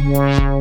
Wow.